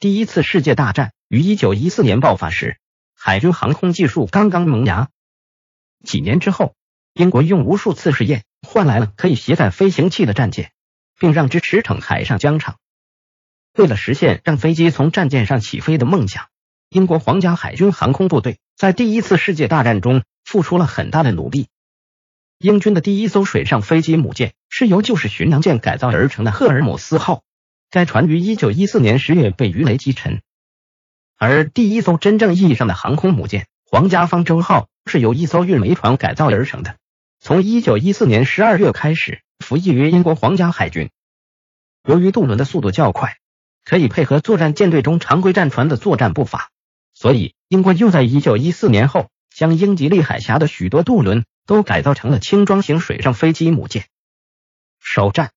第一次世界大战于一九一四年爆发时，海军航空技术刚刚萌芽。几年之后，英国用无数次试验换来了可以携带飞行器的战舰，并让之驰骋海上疆场。为了实现让飞机从战舰上起飞的梦想，英国皇家海军航空部队在第一次世界大战中付出了很大的努力。英军的第一艘水上飞机母舰是由旧式巡洋舰改造而成的赫尔姆斯号。该船于一九一四年十月被鱼雷击沉，而第一艘真正意义上的航空母舰“皇家方舟号”是由一艘运煤船改造而成的，从一九一四年十二月开始服役于英国皇家海军。由于渡轮的速度较快，可以配合作战舰队中常规战船的作战步伐，所以英国又在一九一四年后将英吉利海峡的许多渡轮都改造成了轻装型水上飞机母舰。首战，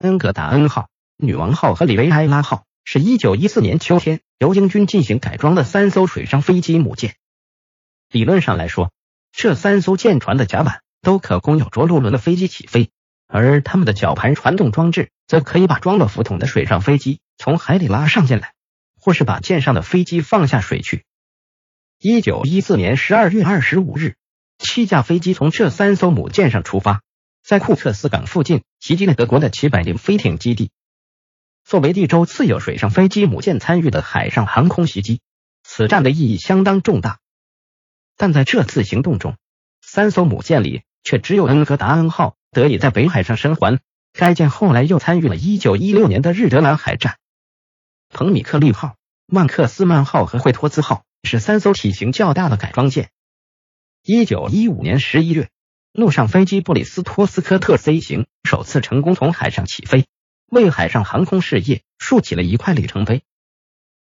恩格达恩号。女王号和里维埃拉号是一九一四年秋天由英军进行改装的三艘水上飞机母舰。理论上来说，这三艘舰船的甲板都可供有着陆轮的飞机起飞，而他们的绞盘传动装置则可以把装了浮筒的水上飞机从海里拉上进来，或是把舰上的飞机放下水去。一九一四年十二月二十五日，七架飞机从这三艘母舰上出发，在库克斯港附近袭击了德国的七百零飞艇基地。作为第周次有水上飞机母舰参与的海上航空袭击，此战的意义相当重大。但在这次行动中，三艘母舰里却只有恩格达恩号得以在北海上生还。该舰后来又参与了一九一六年的日德兰海战。彭米克利号、曼克斯曼号和惠托兹号是三艘体型较大的改装舰。一九一五年十一月，陆上飞机布里斯托斯科特 C 型首次成功从海上起飞。为海上航空事业竖起了一块里程碑。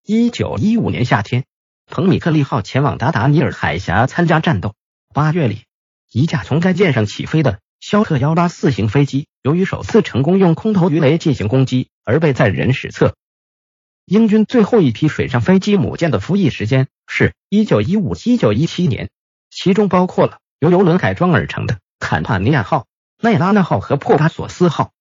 一九一五年夏天，彭米克利号前往达达尼尔海峡参加战斗。八月里，一架从该舰上起飞的肖特幺八四型飞机，由于首次成功用空投鱼雷进行攻击，而被载人史册。英军最后一批水上飞机母舰的服役时间是一九一五一九一七年，其中包括了由游轮改装而成的坎帕尼亚号、奈拉纳号和珀巴索斯号。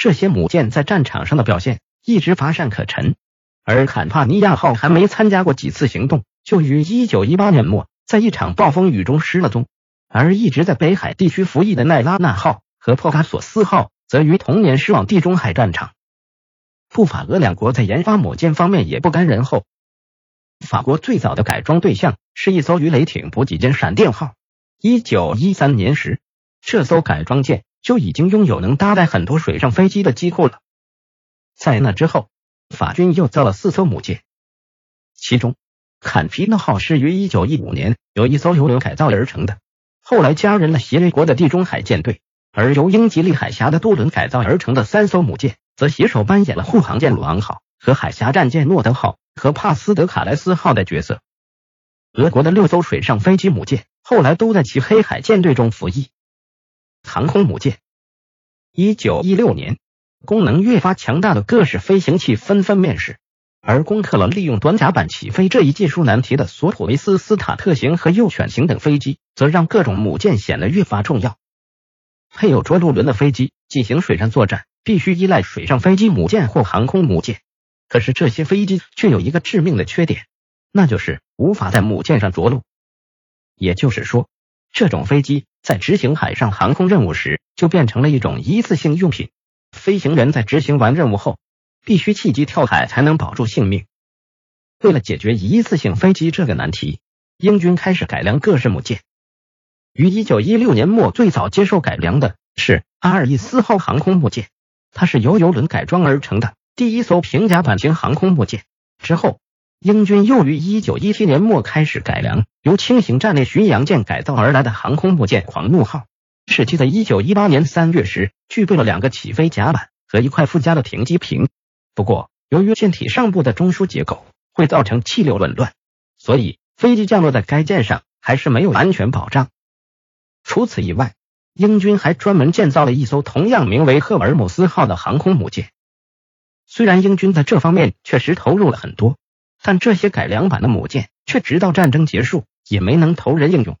这些母舰在战场上的表现一直乏善可陈，而坎帕尼亚号还没参加过几次行动，就于一九一八年末在一场暴风雨中失了踪。而一直在北海地区服役的奈拉纳号和珀卡索斯号则于同年驶往地中海战场。不法俄两国在研发母舰方面也不甘人后。法国最早的改装对象是一艘鱼雷艇补给舰闪电号。一九一三年时，这艘改装舰。就已经拥有能搭载很多水上飞机的机库了。在那之后，法军又造了四艘母舰，其中坎皮诺号是于一九一五年由一艘油轮改造而成的，后来加入了协约国的地中海舰队；而由英吉利海峡的渡轮改造而成的三艘母舰，则携手扮演了护航舰鲁昂号和海峡战舰诺德号和帕斯德卡莱斯号的角色。俄国的六艘水上飞机母舰后来都在其黑海舰队中服役。航空母舰。一九一六年，功能越发强大的各式飞行器纷纷面世，而攻克了利用短甲板起飞这一技术难题的索普维斯斯塔特型和幼犬型等飞机，则让各种母舰显得越发重要。配有着陆轮的飞机进行水上作战，必须依赖水上飞机母舰或航空母舰。可是这些飞机却有一个致命的缺点，那就是无法在母舰上着陆。也就是说，这种飞机。在执行海上航空任务时，就变成了一种一次性用品。飞行员在执行完任务后，必须弃机跳海才能保住性命。为了解决一次性飞机这个难题，英军开始改良各式母舰。于一九一六年末，最早接受改良的是阿尔伊斯号航空母舰，它是由游轮改装而成的第一艘平甲板型航空母舰。之后。英军又于一九一七年末开始改良由轻型战列巡洋舰改造而来的航空母舰“狂怒号”，使其在一九一八年三月时具备了两个起飞甲板和一块附加的停机坪。不过，由于舰体上部的中枢结构会造成气流紊乱，所以飞机降落在该舰上还是没有安全保障。除此以外，英军还专门建造了一艘同样名为“赫尔姆斯号”的航空母舰。虽然英军在这方面确实投入了很多。但这些改良版的母舰却直到战争结束也没能投人应用。